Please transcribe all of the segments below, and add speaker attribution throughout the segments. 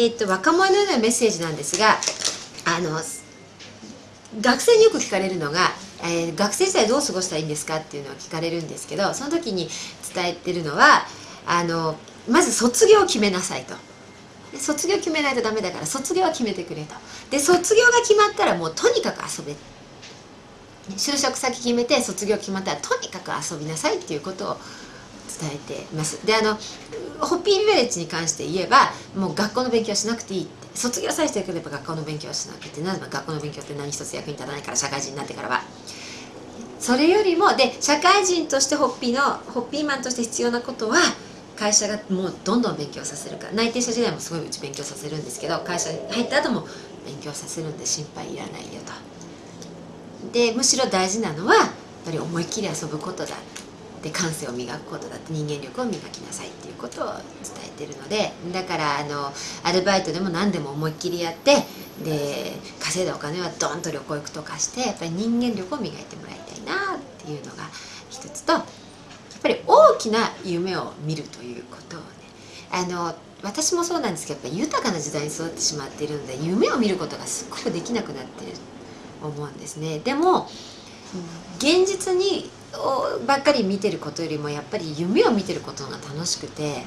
Speaker 1: えー、っと若者へのメッセージなんですがあの学生によく聞かれるのが、えー、学生時代どう過ごしたらいいんですかっていうのを聞かれるんですけどその時に伝えてるのはあのまず卒業を決めなさいと。卒業決めないとダメだから卒業は決めてくれとで卒業が決まったらもうとにかく遊べ就職先決めて卒業決まったらとにかく遊びなさいっていうことを伝えています。であのホッピービレッジに関して言えばもう学校の勉強はしなくていいって。卒業さえしてくれば学校の勉強はしなくてなぜ学校の勉強って何一つ役に立たないから社会人になってからは。それよりもで社会人としてホッピーのホッピーマンとして必要なことは会社がもうどんどん勉強させるから。内定者時代もすごいうち勉強させるんですけど会社に入った後も勉強させるんで心配いらないよと。でむしろ大事なのはやっぱり思いっきり遊ぶことだ。で感性を磨くことだって人間力を磨きなさいっていうことを伝えてるのでだからあのアルバイトでも何でも思いっきりやってで稼いだお金はドンと旅行行くとかしてやっぱり人間力を磨いてもらいたいなっていうのが一つとやっぱり大きな夢を見るということをねあの私もそうなんですけどやっぱ豊かな時代に育ってしまっているので夢を見ることがすっごくできなくなってると思うんですね。でも現実にばっかり見てることよりもやっぱり夢を見てることが楽しくて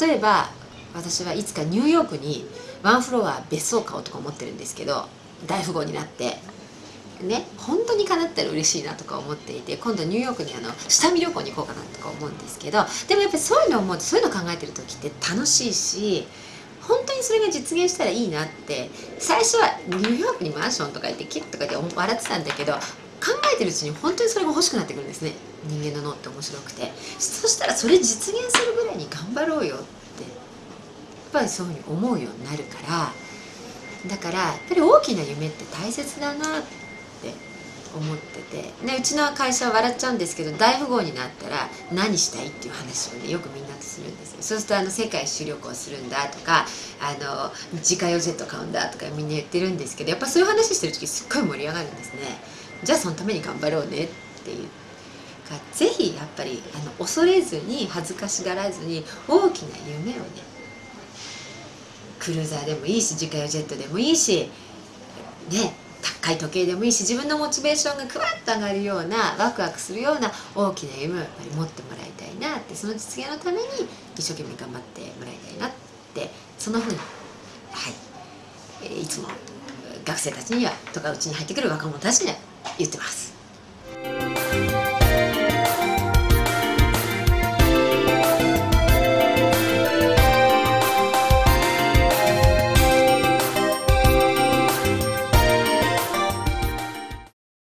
Speaker 1: 例えば私はいつかニューヨークにワンフロア別荘買おうとか思ってるんですけど大富豪になってね本当に叶ったら嬉しいなとか思っていて今度ニューヨークにあの下見旅行に行こうかなとか思うんですけどでもやっぱりそういうのを思うそういうの考えてる時って楽しいし本当にそれが実現したらいいなって最初はニューヨークにマンションとか行ってキッとかって笑ってたんだけど考えてるうちに本当にそれが欲しくなってくるんですね。人間の脳って面白くて。そしたらそれ実現するぐらいに頑張ろうよってやっぱりそういうふうに思うようになるから。だからやっぱり大きな夢って大切だなって思ってて。でうちの会社は笑っちゃうんですけど大富豪になったら何したいっていう話をねよくみんなとするんですよ。そうするとあの世界一周旅行するんだとかあの自家用ジェット買うんだとかみんな言ってるんですけどやっぱそういう話してる時すっごい盛り上がるんですね。じゃあそのために頑張ろうねっていうかぜひやっぱりあの恐れずに恥ずかしがらずに大きな夢をねクルーザーでもいいし自家用ジェットでもいいしね高い時計でもいいし自分のモチベーションがクワッと上がるようなワクワクするような大きな夢をやっぱり持ってもらいたいなってその実現のために一生懸命頑張ってもらいたいなってそのふうにはいいつも学生たちにはとかうちに入ってくる若者たちには言ってます。